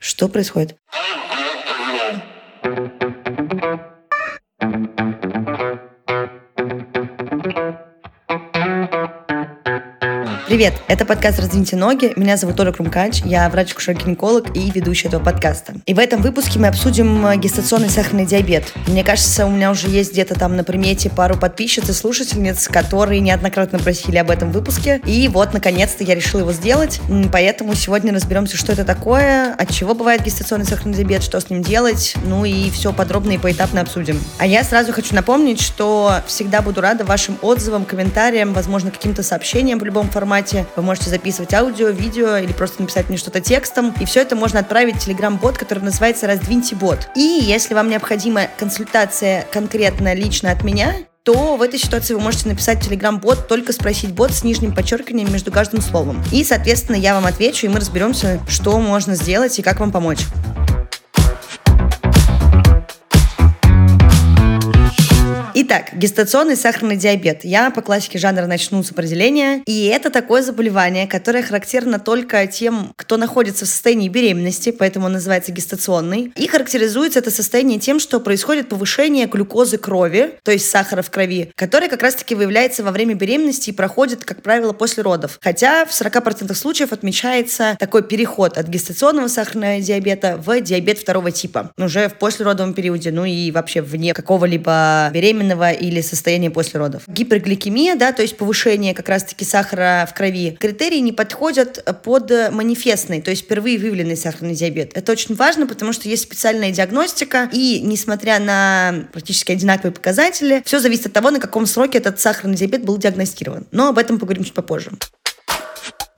Что происходит? Привет, это подкаст «Раздвиньте ноги». Меня зовут Оля Крумкач, я врач-кушер-гинеколог и ведущая этого подкаста. И в этом выпуске мы обсудим э, гестационный сахарный диабет. Мне кажется, у меня уже есть где-то там на примете пару подписчиц и слушательниц, которые неоднократно просили об этом выпуске. И вот, наконец-то, я решила его сделать. Поэтому сегодня разберемся, что это такое, от чего бывает гестационный сахарный диабет, что с ним делать, ну и все подробно и поэтапно обсудим. А я сразу хочу напомнить, что всегда буду рада вашим отзывам, комментариям, возможно, каким-то сообщениям в любом формате формате. Вы можете записывать аудио, видео или просто написать мне что-то текстом. И все это можно отправить в Telegram-бот, который называется «Раздвиньте бот». И если вам необходима консультация конкретно лично от меня, то в этой ситуации вы можете написать Telegram-бот, только спросить бот с нижним подчеркиванием между каждым словом. И, соответственно, я вам отвечу, и мы разберемся, что можно сделать и как вам помочь. Итак, гестационный сахарный диабет. Я по классике жанра начну с определения. И это такое заболевание, которое характерно только тем, кто находится в состоянии беременности, поэтому он называется гестационный. И характеризуется это состояние тем, что происходит повышение глюкозы крови, то есть сахара в крови, который как раз-таки выявляется во время беременности и проходит, как правило, после родов. Хотя в 40% случаев отмечается такой переход от гестационного сахарного диабета в диабет второго типа, уже в послеродовом периоде, ну и вообще вне какого-либо беременного беременного или состояние после родов. Гипергликемия, да, то есть повышение как раз-таки сахара в крови, критерии не подходят под манифестный, то есть впервые выявленный сахарный диабет. Это очень важно, потому что есть специальная диагностика, и несмотря на практически одинаковые показатели, все зависит от того, на каком сроке этот сахарный диабет был диагностирован. Но об этом поговорим чуть попозже.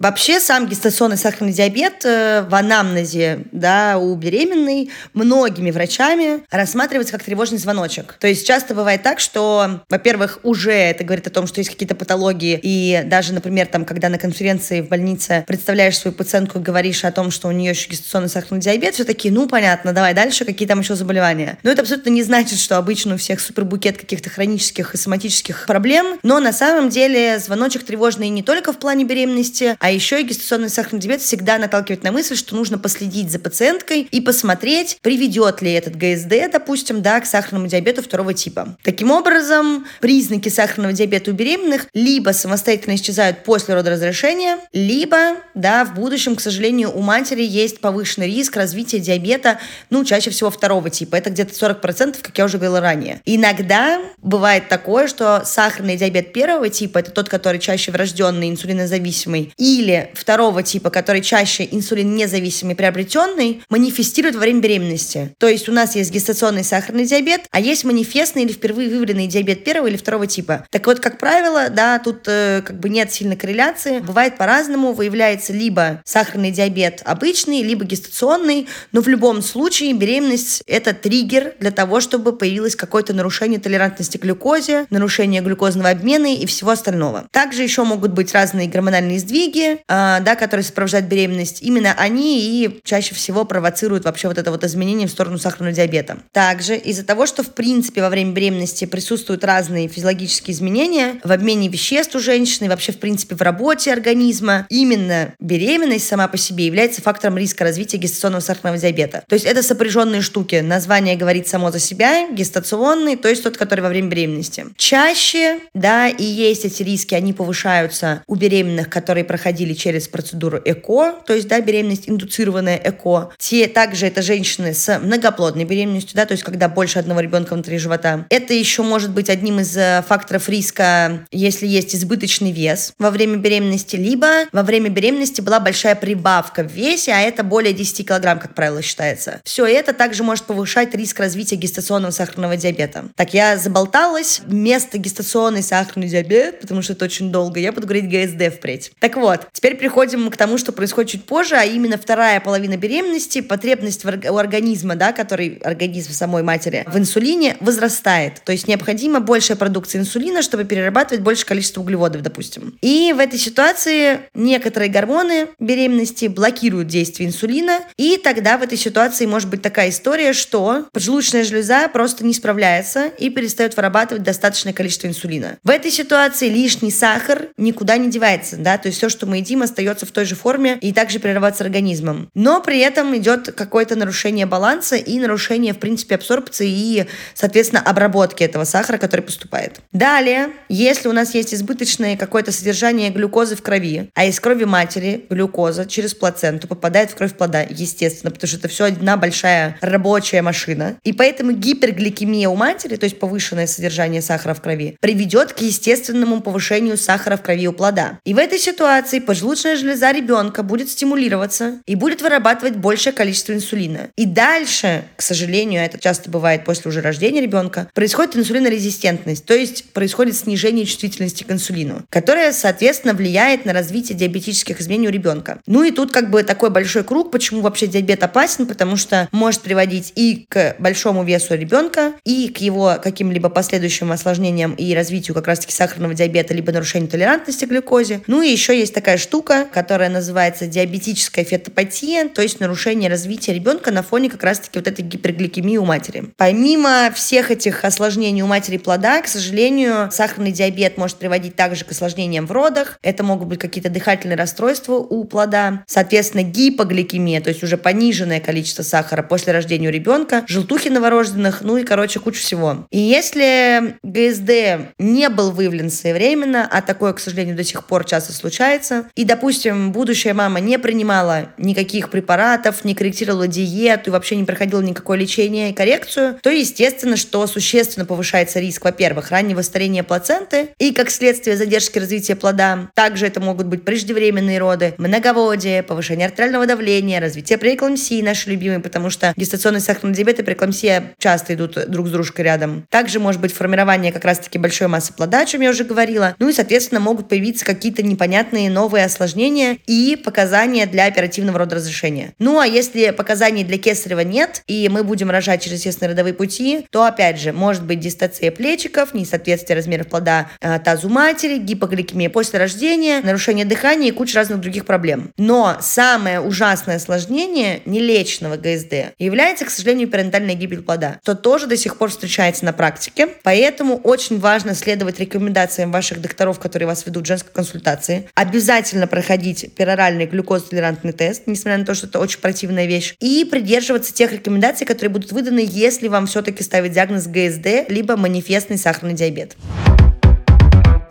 Вообще сам гестационный сахарный диабет э, в анамнезе да, у беременной многими врачами рассматривается как тревожный звоночек. То есть часто бывает так, что, во-первых, уже это говорит о том, что есть какие-то патологии, и даже, например, там, когда на конференции в больнице представляешь свою пациентку и говоришь о том, что у нее еще гестационный сахарный диабет, все такие, ну, понятно, давай дальше, какие там еще заболевания. Но это абсолютно не значит, что обычно у всех супербукет каких-то хронических и соматических проблем, но на самом деле звоночек тревожный не только в плане беременности, а еще и гестационный сахарный диабет всегда наталкивает на мысль, что нужно последить за пациенткой и посмотреть, приведет ли этот ГСД, допустим, да, к сахарному диабету второго типа. Таким образом, признаки сахарного диабета у беременных либо самостоятельно исчезают после родоразрешения, либо, да, в будущем, к сожалению, у матери есть повышенный риск развития диабета, ну, чаще всего второго типа. Это где-то 40%, как я уже говорила ранее. Иногда бывает такое, что сахарный диабет первого типа, это тот, который чаще врожденный, инсулинозависимый, и или второго типа, который чаще инсулин независимый приобретенный, манифестирует во время беременности. То есть у нас есть гестационный сахарный диабет, а есть манифестный или впервые выявленный диабет первого или второго типа. Так вот, как правило, да, тут э, как бы нет сильной корреляции. Бывает по-разному, выявляется либо сахарный диабет обычный, либо гестационный, но в любом случае беременность – это триггер для того, чтобы появилось какое-то нарушение толерантности к глюкозе, нарушение глюкозного обмена и всего остального. Также еще могут быть разные гормональные сдвиги, э, да, которые сопровождают беременность, именно они и чаще всего провоцируют вообще вот это вот изменение в сторону сахарного диабета. Также из-за того, что в принципе во время беременности присутствуют разные физиологические изменения в обмене веществ у женщины, вообще в принципе в работе организма, именно беременность сама по себе является фактором риска развития гестационного сахарного диабета. То есть это сопряженные штуки. Название говорит само за себя, гестационный, то есть тот, который во время беременности. Чаще, да, и есть эти риски, они повышаются у беременных, которые проходили проходили через процедуру ЭКО, то есть, да, беременность индуцированная ЭКО. Те также это женщины с многоплодной беременностью, да, то есть, когда больше одного ребенка внутри живота. Это еще может быть одним из э, факторов риска, если есть избыточный вес во время беременности, либо во время беременности была большая прибавка в весе, а это более 10 килограмм, как правило, считается. Все это также может повышать риск развития гестационного сахарного диабета. Так, я заболталась. Вместо гестационный сахарный диабет, потому что это очень долго, я буду говорить ГСД впредь. Так вот, Вот. Теперь переходим к тому, что происходит чуть позже, а именно вторая половина беременности, потребность у организма, да, который организм самой матери в инсулине возрастает. То есть необходима большая продукция инсулина, чтобы перерабатывать большее количество углеводов, допустим. И в этой ситуации некоторые гормоны беременности блокируют действие инсулина, и тогда в этой ситуации может быть такая история, что поджелудочная железа просто не справляется и перестает вырабатывать достаточное количество инсулина. В этой ситуации лишний сахар никуда не девается, да, то есть все, что мы едим, остается в той же форме и также перерабатывается организмом. Но при этом идет какое-то нарушение баланса и нарушение, в принципе, абсорбции и, соответственно, обработки этого сахара, который поступает. Далее, если у нас есть избыточное какое-то содержание глюкозы в крови, а из крови матери глюкоза через плаценту попадает в кровь плода, естественно, потому что это все одна большая рабочая машина. И поэтому гипергликемия у матери, то есть повышенное содержание сахара в крови, приведет к естественному повышению сахара в крови у плода. И в этой ситуации поджелудочная железа ребенка будет стимулироваться и будет вырабатывать большее количество инсулина. И дальше, к сожалению, это часто бывает после уже рождения ребенка, происходит инсулинорезистентность, то есть происходит снижение чувствительности к инсулину, которое, соответственно, влияет на развитие диабетических изменений у ребенка. Ну и тут как бы такой большой круг, почему вообще диабет опасен, потому что может приводить и к большому весу ребенка, и к его каким-либо последующим осложнениям и развитию как раз-таки сахарного диабета, либо нарушению толерантности к глюкозе. Ну и еще есть такая штука, которая называется диабетическая фетопатия, то есть нарушение развития ребенка на фоне как раз-таки вот этой гипергликемии у матери. Помимо всех этих осложнений у матери плода, к сожалению, сахарный диабет может приводить также к осложнениям в родах. Это могут быть какие-то дыхательные расстройства у плода. Соответственно, гипогликемия, то есть уже пониженное количество сахара после рождения у ребенка, желтухи новорожденных, ну и, короче, куча всего. И если ГСД не был выявлен своевременно, а такое, к сожалению, до сих пор часто случается, и, допустим, будущая мама не принимала никаких препаратов, не корректировала диету и вообще не проходила никакое лечение и коррекцию, то, естественно, что существенно повышается риск, во-первых, раннего старения плаценты и, как следствие, задержки развития плода. Также это могут быть преждевременные роды, многоводие, повышение артериального давления, развитие преэкламсии, наши любимые, потому что гестационный сахарный диабет и преэкламсия часто идут друг с дружкой рядом. Также может быть формирование как раз-таки большой массы плода, о чем я уже говорила. Ну и, соответственно, могут появиться какие-то непонятные новые осложнения и показания для оперативного родоразрешения. Ну а если показаний для кесарева нет, и мы будем рожать через естественные родовые пути, то, опять же, может быть дистация плечиков, несоответствие размеров плода э, тазу матери, гипогликемия после рождения, нарушение дыхания и куча разных других проблем. Но самое ужасное осложнение нелеченного ГСД является, к сожалению, парентальная гибель плода, что тоже до сих пор встречается на практике. Поэтому очень важно следовать рекомендациям ваших докторов, которые вас ведут в женской консультации. Обязательно проходить пероральный глюкозотолерантный тест, несмотря на то, что это очень противная вещь. И придерживаться тех рекомендаций, которые будут выданы, если вам все-таки ставить диагноз ГСД, либо манифестный сахарный диабет.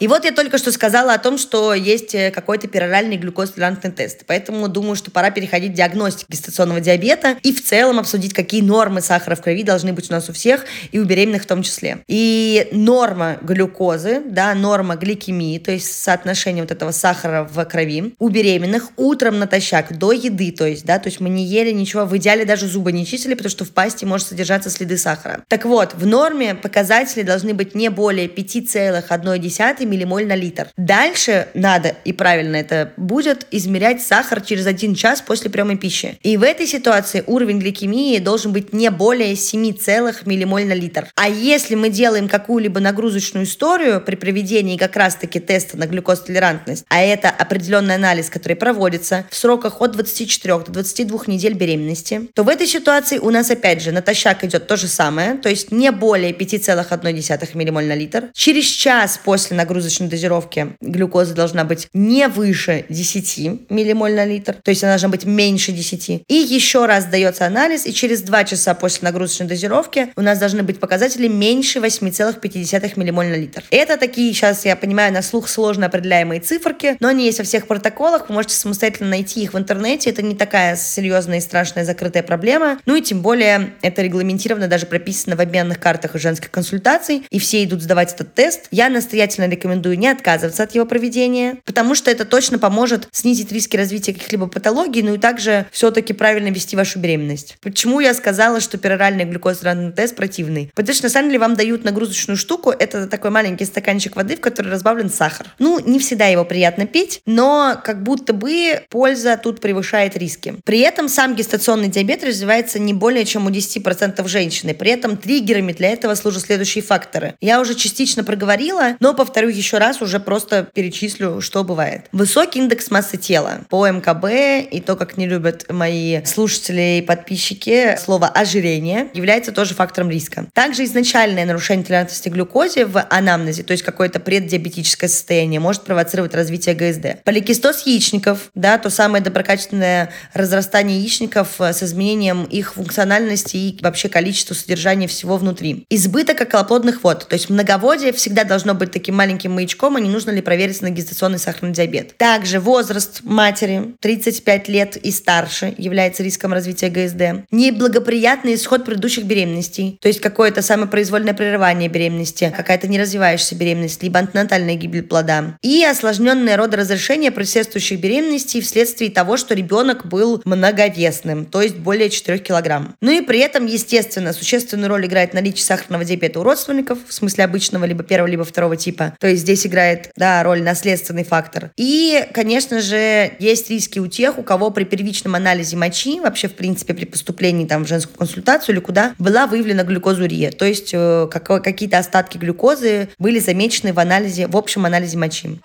И вот я только что сказала о том, что есть э, какой-то пероральный глюкозтолерантный тест. Поэтому думаю, что пора переходить к диагностике гестационного диабета и в целом обсудить, какие нормы сахара в крови должны быть у нас у всех и у беременных в том числе. И норма глюкозы, да, норма гликемии, то есть соотношение вот этого сахара в крови у беременных утром натощак до еды, то есть, да, то есть мы не ели ничего, в идеале даже зубы не чистили, потому что в пасте может содержаться следы сахара. Так вот, в норме показатели должны быть не более 5,1 миллимоль на литр. Дальше надо, и правильно это будет, измерять сахар через один час после приема пищи. И в этой ситуации уровень гликемии должен быть не более 7 целых миллимоль на литр. А если мы делаем какую-либо нагрузочную историю при проведении как раз-таки теста на глюкозтолерантность, а это определенный анализ, который проводится в сроках от 24 до 22 недель беременности, то в этой ситуации у нас опять же натощак идет то же самое, то есть не более 5,1 миллимоль на литр. Через час после нагрузки нагрузочной дозировке глюкоза должна быть не выше 10 миллимоль на литр, то есть она должна быть меньше 10. И еще раз дается анализ, и через 2 часа после нагрузочной дозировки у нас должны быть показатели меньше 8,5 миллимоль на литр. Это такие, сейчас я понимаю, на слух сложно определяемые циферки, но они есть во всех протоколах, вы можете самостоятельно найти их в интернете, это не такая серьезная и страшная закрытая проблема, ну и тем более это регламентировано, даже прописано в обменных картах и женских консультаций, и все идут сдавать этот тест. Я настоятельно рекомендую рекомендую не отказываться от его проведения, потому что это точно поможет снизить риски развития каких-либо патологий, ну и также все-таки правильно вести вашу беременность. Почему я сказала, что пероральный глюкозный тест противный? Потому что на самом деле вам дают нагрузочную штуку, это такой маленький стаканчик воды, в который разбавлен сахар. Ну, не всегда его приятно пить, но как будто бы польза тут превышает риски. При этом сам гестационный диабет развивается не более чем у 10% женщины. При этом триггерами для этого служат следующие факторы. Я уже частично проговорила, но повторю еще раз, уже просто перечислю, что бывает. Высокий индекс массы тела по МКБ и то, как не любят мои слушатели и подписчики, слово ожирение является тоже фактором риска. Также изначальное нарушение толерантности глюкозе в анамнезе, то есть какое-то преддиабетическое состояние, может провоцировать развитие ГСД. Поликистоз яичников, да, то самое доброкачественное разрастание яичников с изменением их функциональности и вообще количества содержания всего внутри. Избыток околоплодных вод, то есть многоводие всегда должно быть таким маленьким маячком, а не нужно ли проверить на гестационный сахарный диабет. Также возраст матери 35 лет и старше является риском развития ГСД. Неблагоприятный исход предыдущих беременностей, то есть какое-то самопроизвольное прерывание беременности, какая-то неразвивающаяся беременность, либо антенатальная гибель плода. И осложненное родоразрешение предшествующих беременностей вследствие того, что ребенок был многовесным, то есть более 4 килограмм. Ну и при этом, естественно, существенную роль играет наличие сахарного диабета у родственников, в смысле обычного либо первого, либо второго типа. То есть здесь играет, да, роль наследственный фактор. И, конечно же, есть риски у тех, у кого при первичном анализе мочи, вообще, в принципе, при поступлении там в женскую консультацию или куда, была выявлена глюкозурия. То есть э, какие-то остатки глюкозы были замечены в анализе, в общем анализе мочи.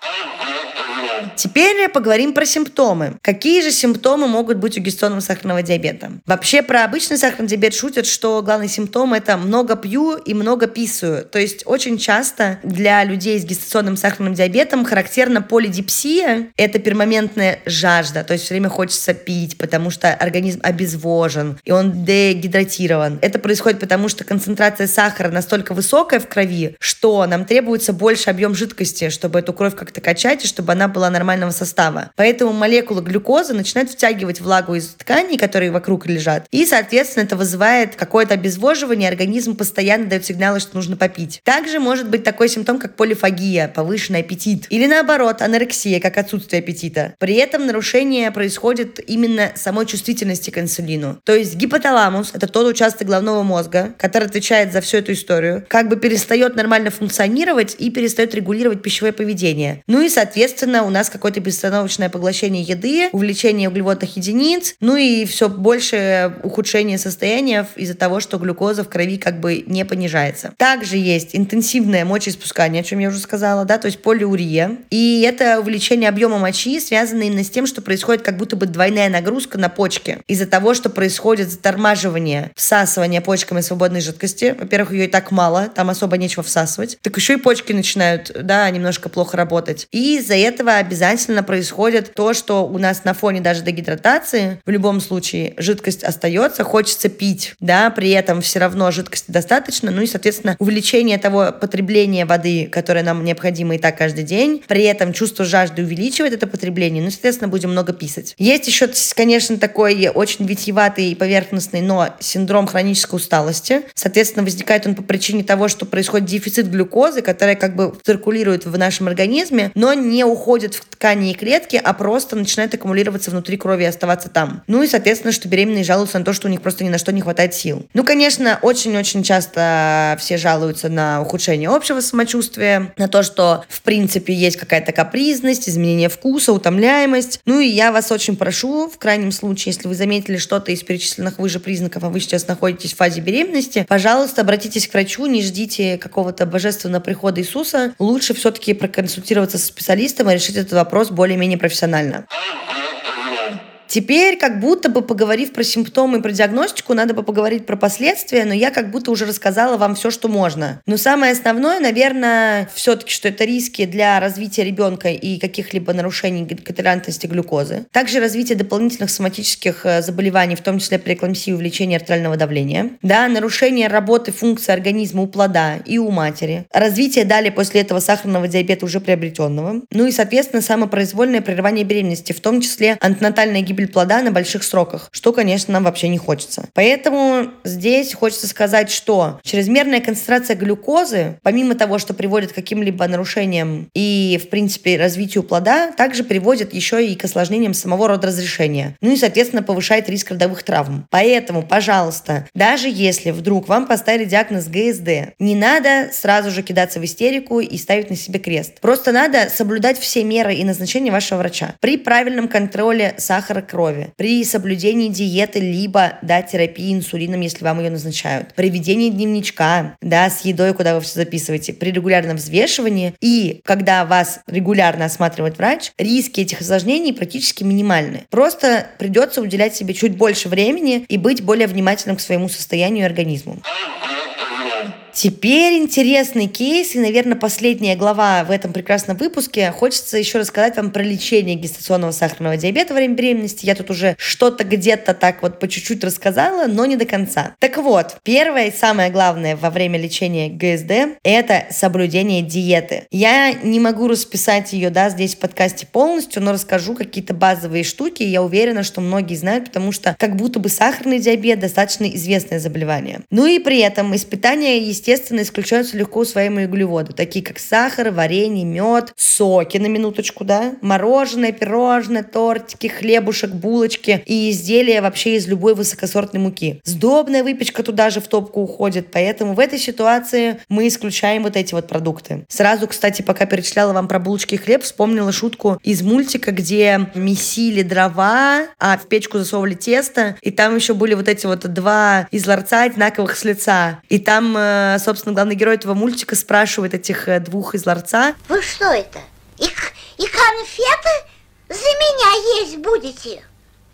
Теперь поговорим про симптомы. Какие же симптомы могут быть у гестационного сахарного диабета? Вообще про обычный сахарный диабет шутят, что главный симптом это много пью и много писаю. То есть очень часто для людей с гестационным сахарным диабетом характерна полидипсия. Это пермоментная жажда, то есть все время хочется пить, потому что организм обезвожен и он дегидратирован. Это происходит потому, что концентрация сахара настолько высокая в крови, что нам требуется больше объем жидкости, чтобы эту кровь как-то качать и чтобы она была нормального состава. Поэтому молекулы глюкозы начинают втягивать влагу из тканей, которые вокруг лежат. И, соответственно, это вызывает какое-то обезвоживание, организм постоянно дает сигналы, что нужно попить. Также может быть такой симптом, как полифагия, повышенный аппетит. Или наоборот, анорексия, как отсутствие аппетита. При этом нарушение происходит именно самой чувствительности к инсулину. То есть гипоталамус, это тот участок головного мозга, который отвечает за всю эту историю, как бы перестает нормально функционировать и перестает регулировать пищевое поведение. Ну и, соответственно, у нас какое-то безостановочное поглощение еды, увеличение углеводных единиц, ну и все больше ухудшение состояния из-за того, что глюкоза в крови как бы не понижается. Также есть интенсивное мочеиспускание, о чем я уже сказала, да, то есть полиурия. И это увеличение объема мочи связано именно с тем, что происходит как будто бы двойная нагрузка на почки. Из-за того, что происходит затормаживание всасывания почками свободной жидкости. Во-первых, ее и так мало, там особо нечего всасывать. Так еще и почки начинают, да, немножко плохо работать. И из-за этого обязательно происходит то, что у нас на фоне даже дегидратации в любом случае жидкость остается, хочется пить, да, при этом все равно жидкости достаточно, ну и, соответственно, увеличение того потребления воды, которое нам необходимо и так каждый день, при этом чувство жажды увеличивает это потребление, ну, соответственно, будем много писать. Есть еще, конечно, такой очень витьеватый и поверхностный, но синдром хронической усталости. Соответственно, возникает он по причине того, что происходит дефицит глюкозы, которая как бы циркулирует в нашем организме, но не уходит в ткани и клетки, а просто начинает аккумулироваться внутри крови и оставаться там. Ну и, соответственно, что беременные жалуются на то, что у них просто ни на что не хватает сил. Ну, конечно, очень-очень часто все жалуются на ухудшение общего самочувствия, на то, что, в принципе, есть какая-то капризность, изменение вкуса, утомляемость. Ну и я вас очень прошу, в крайнем случае, если вы заметили что-то из перечисленных выше признаков, а вы сейчас находитесь в фазе беременности, пожалуйста, обратитесь к врачу, не ждите какого-то божественного прихода Иисуса. Лучше все-таки проконсультироваться со специалистом и решить этот вопрос более-менее профессионально. Теперь, как будто бы поговорив про симптомы и про диагностику, надо бы поговорить про последствия, но я как будто уже рассказала вам все, что можно. Но самое основное, наверное, все-таки, что это риски для развития ребенка и каких-либо нарушений толерантности глюкозы. Также развитие дополнительных соматических э, заболеваний, в том числе преэклампсии и увеличение артериального давления. Да, нарушение работы функции организма у плода и у матери. Развитие далее после этого сахарного диабета уже приобретенного. Ну и, соответственно, самопроизвольное прерывание беременности, в том числе антенатальная гибель гибель плода на больших сроках, что, конечно, нам вообще не хочется. Поэтому здесь хочется сказать, что чрезмерная концентрация глюкозы, помимо того, что приводит к каким-либо нарушениям и, в принципе, развитию плода, также приводит еще и к осложнениям самого рода разрешения. Ну и, соответственно, повышает риск родовых травм. Поэтому, пожалуйста, даже если вдруг вам поставили диагноз ГСД, не надо сразу же кидаться в истерику и ставить на себе крест. Просто надо соблюдать все меры и назначения вашего врача. При правильном контроле сахара крови, при соблюдении диеты, либо да, терапии инсулином, если вам ее назначают, при ведении дневничка, да, с едой, куда вы все записываете, при регулярном взвешивании и когда вас регулярно осматривает врач, риски этих осложнений практически минимальны. Просто придется уделять себе чуть больше времени и быть более внимательным к своему состоянию и организму. Теперь интересный кейс, и, наверное, последняя глава в этом прекрасном выпуске. Хочется еще рассказать вам про лечение гестационного сахарного диабета во время беременности. Я тут уже что-то где-то так вот по чуть-чуть рассказала, но не до конца. Так вот, первое и самое главное во время лечения ГСД – это соблюдение диеты. Я не могу расписать ее, да, здесь в подкасте полностью, но расскажу какие-то базовые штуки. Я уверена, что многие знают, потому что как будто бы сахарный диабет достаточно известное заболевание. Ну и при этом испытания, естественно, естественно, исключаются легко усвоимые углеводы, такие как сахар, варенье, мед, соки на минуточку, да, мороженое, пирожное, тортики, хлебушек, булочки и изделия вообще из любой высокосортной муки. Сдобная выпечка туда же в топку уходит, поэтому в этой ситуации мы исключаем вот эти вот продукты. Сразу, кстати, пока перечисляла вам про булочки и хлеб, вспомнила шутку из мультика, где месили дрова, а в печку засовывали тесто, и там еще были вот эти вот два из ларца одинаковых с лица. И там э, собственно, главный герой этого мультика спрашивает этих э, двух из ларца. Вы что это? И, и конфеты за меня есть будете?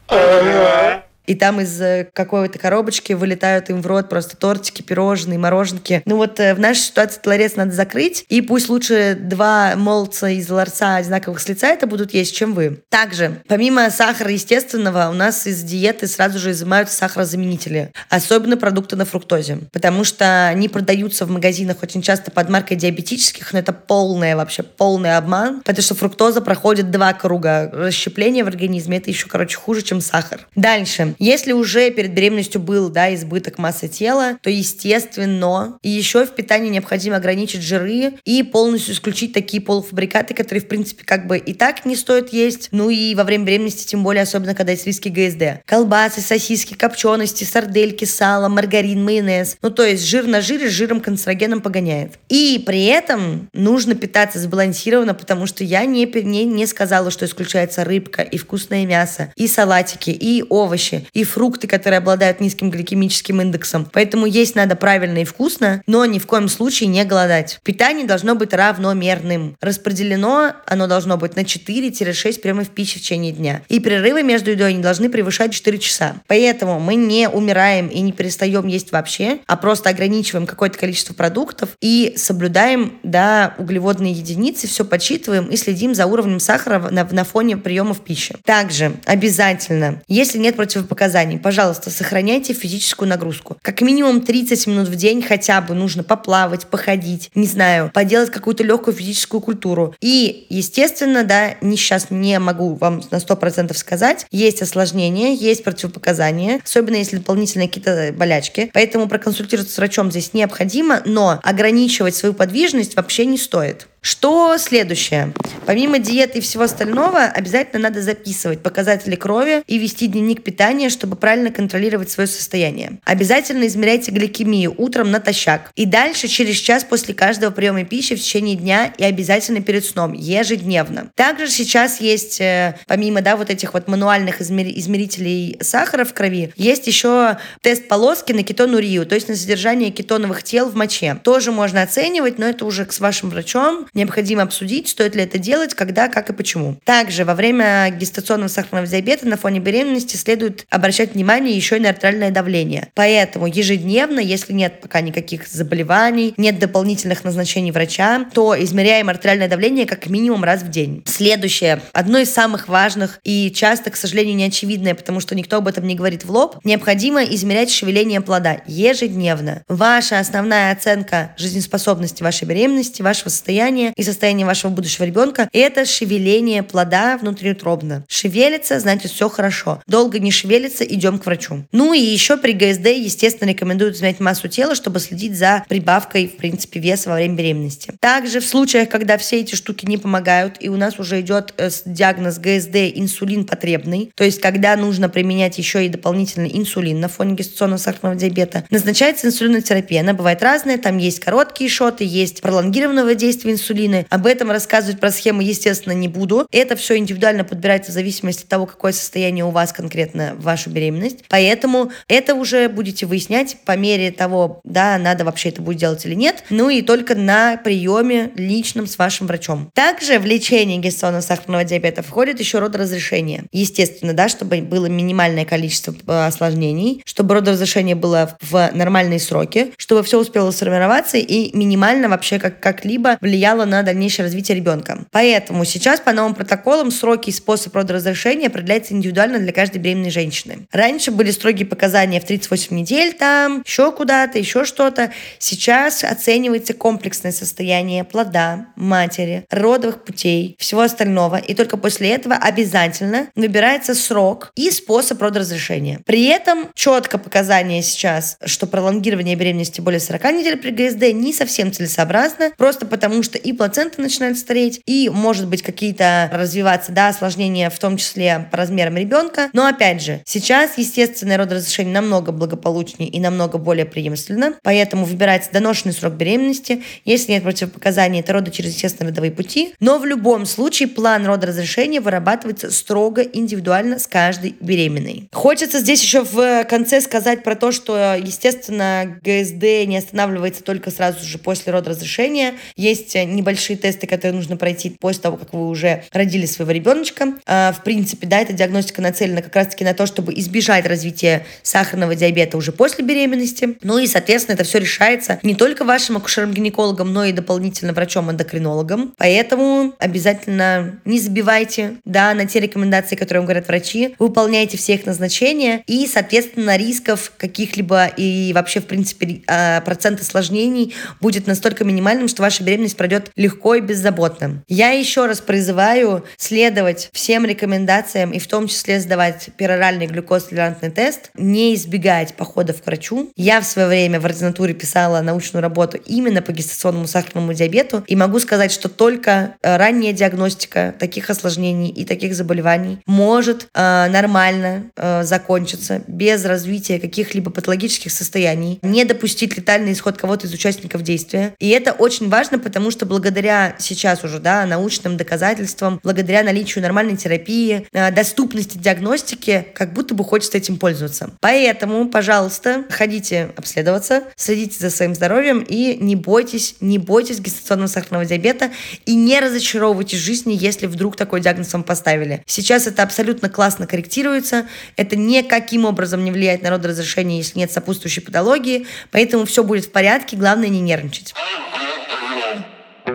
Ага и там из э, какой-то коробочки вылетают им в рот просто тортики, пирожные, мороженки. Ну вот э, в нашей ситуации ларец надо закрыть, и пусть лучше два молца из ларца одинаковых с лица это будут есть, чем вы. Также, помимо сахара естественного, у нас из диеты сразу же изымаются сахарозаменители, особенно продукты на фруктозе, потому что они продаются в магазинах очень часто под маркой диабетических, но это полное вообще, полный обман, потому что фруктоза проходит два круга расщепления в организме, это еще, короче, хуже, чем сахар. Дальше. Если уже перед беременностью был да, избыток массы тела, то естественно, еще в питании необходимо ограничить жиры и полностью исключить такие полуфабрикаты, которые, в принципе, как бы и так не стоит есть, ну и во время беременности, тем более, особенно когда есть риски ГСД. Колбасы, сосиски, копчености, сардельки, сало, маргарин, майонез. Ну, то есть жир на жире с жиром канцерогеном погоняет. И при этом нужно питаться сбалансированно, потому что я не, не, не сказала, что исключается рыбка и вкусное мясо, и салатики, и овощи и фрукты, которые обладают низким гликемическим индексом. Поэтому есть надо правильно и вкусно, но ни в коем случае не голодать. Питание должно быть равномерным. Распределено оно должно быть на 4-6 прямых пищи в течение дня. И перерывы между едой не должны превышать 4 часа. Поэтому мы не умираем и не перестаем есть вообще, а просто ограничиваем какое-то количество продуктов и соблюдаем да, углеводные единицы, все подсчитываем и следим за уровнем сахара на, на фоне приемов пищи. Также обязательно, если нет противопоказаний показаний. Пожалуйста, сохраняйте физическую нагрузку. Как минимум 30 минут в день хотя бы нужно поплавать, походить, не знаю, поделать какую-то легкую физическую культуру. И, естественно, да, не сейчас не могу вам на 100% сказать, есть осложнения, есть противопоказания, особенно если дополнительные какие-то болячки. Поэтому проконсультироваться с врачом здесь необходимо, но ограничивать свою подвижность вообще не стоит. Что следующее? Помимо диеты и всего остального, обязательно надо записывать показатели крови и вести дневник питания, чтобы правильно контролировать свое состояние. Обязательно измеряйте гликемию утром натощак. И дальше через час после каждого приема пищи в течение дня и обязательно перед сном, ежедневно. Также сейчас есть, э, помимо да, вот этих вот мануальных измерителей сахара в крови, есть еще тест полоски на кетонурию, то есть на содержание кетоновых тел в моче. Тоже можно оценивать, но это уже с вашим врачом необходимо обсудить, стоит ли это делать, когда, как и почему. Также во время гестационного сахарного диабета на фоне беременности следует обращать внимание еще и на артериальное давление. Поэтому ежедневно, если нет пока никаких заболеваний, нет дополнительных назначений врача, то измеряем артериальное давление как минимум раз в день. Следующее. Одно из самых важных и часто, к сожалению, не очевидное, потому что никто об этом не говорит в лоб, необходимо измерять шевеление плода ежедневно. Ваша основная оценка жизнеспособности вашей беременности, вашего состояния состояние и состояние вашего будущего ребенка, это шевеление плода внутриутробно. Шевелится, значит, все хорошо. Долго не шевелится, идем к врачу. Ну и еще при ГСД, естественно, рекомендуют изменять массу тела, чтобы следить за прибавкой, в принципе, веса во время беременности. Также в случаях, когда все эти штуки не помогают, и у нас уже идет э, диагноз ГСД инсулин потребный, то есть когда нужно применять еще и дополнительный инсулин на фоне гестационного сахарного диабета, назначается инсулинотерапия. Она бывает разная, там есть короткие шоты, есть пролонгированного действия инсулина. Об этом рассказывать про схему, естественно, не буду. Это все индивидуально подбирается в зависимости от того, какое состояние у вас конкретно в вашу беременность. Поэтому это уже будете выяснять по мере того, да, надо вообще это будет делать или нет. Ну и только на приеме личном с вашим врачом. Также в лечении гестационного сахарного диабета входит еще родоразрешение. Естественно, да, чтобы было минимальное количество э, осложнений, чтобы родоразрешение было в нормальные сроки, чтобы все успело сформироваться и минимально вообще как- как-либо влияло на дальнейшее развитие ребенка. Поэтому сейчас по новым протоколам сроки и способ родоразрешения определяется индивидуально для каждой беременной женщины. Раньше были строгие показания в 38 недель, там еще куда-то, еще что-то. Сейчас оценивается комплексное состояние плода, матери, родовых путей, всего остального. И только после этого обязательно выбирается срок и способ родоразрешения. При этом четко показания сейчас, что пролонгирование беременности более 40 недель при ГСД не совсем целесообразно, просто потому что и плацента начинает стареть, и может быть какие-то развиваться, да, осложнения, в том числе по размерам ребенка. Но опять же, сейчас естественное родоразрешение намного благополучнее и намного более преемственно, поэтому выбирается доношенный срок беременности. Если нет противопоказаний, это роды через естественные родовые пути. Но в любом случае план родоразрешения вырабатывается строго индивидуально с каждой беременной. Хочется здесь еще в конце сказать про то, что, естественно, ГСД не останавливается только сразу же после родоразрешения. Есть небольшие тесты, которые нужно пройти после того, как вы уже родили своего ребеночка. А, в принципе, да, эта диагностика нацелена как раз-таки на то, чтобы избежать развития сахарного диабета уже после беременности. Ну и, соответственно, это все решается не только вашим акушером-гинекологом, но и дополнительно врачом-эндокринологом. Поэтому обязательно не забивайте, да, на те рекомендации, которые вам говорят врачи. Выполняйте все их назначения и, соответственно, рисков каких-либо и вообще, в принципе, а, процент осложнений будет настолько минимальным, что ваша беременность пройдет легко и беззаботно. Я еще раз призываю следовать всем рекомендациям и в том числе сдавать пероральный глюкозтолерантный тест, не избегать походов к врачу. Я в свое время в ординатуре писала научную работу именно по гестационному сахарному диабету и могу сказать, что только э, ранняя диагностика таких осложнений и таких заболеваний может э, нормально э, закончиться без развития каких-либо патологических состояний, не допустить летальный исход кого-то из участников действия. И это очень важно, потому что благодаря сейчас уже да, научным доказательствам, благодаря наличию нормальной терапии, э, доступности диагностики, как будто бы хочется этим пользоваться. Поэтому, пожалуйста, ходите обследоваться, следите за своим здоровьем и не бойтесь, не бойтесь гестационного сахарного диабета и не разочаровывайтесь в жизни, если вдруг такой диагноз вам поставили. Сейчас это абсолютно классно корректируется, это никаким образом не влияет на родоразрешение, если нет сопутствующей патологии, поэтому все будет в порядке, главное не нервничать.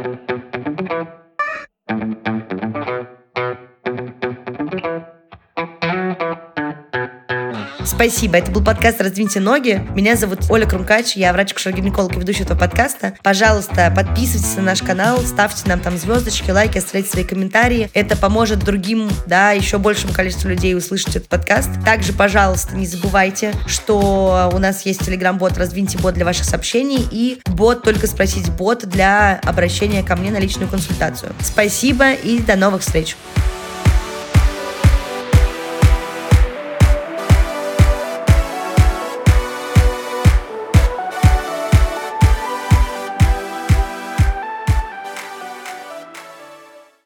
thank you Спасибо. Это был подкаст «Раздвиньте ноги». Меня зовут Оля Крумкач, я врач-гинеколог и ведущая этого подкаста. Пожалуйста, подписывайтесь на наш канал, ставьте нам там звездочки, лайки, оставляйте свои комментарии. Это поможет другим, да, еще большему количеству людей услышать этот подкаст. Также, пожалуйста, не забывайте, что у нас есть телеграм-бот «Раздвиньте бот» для ваших сообщений и бот «Только спросить бот» для обращения ко мне на личную консультацию. Спасибо и до новых встреч!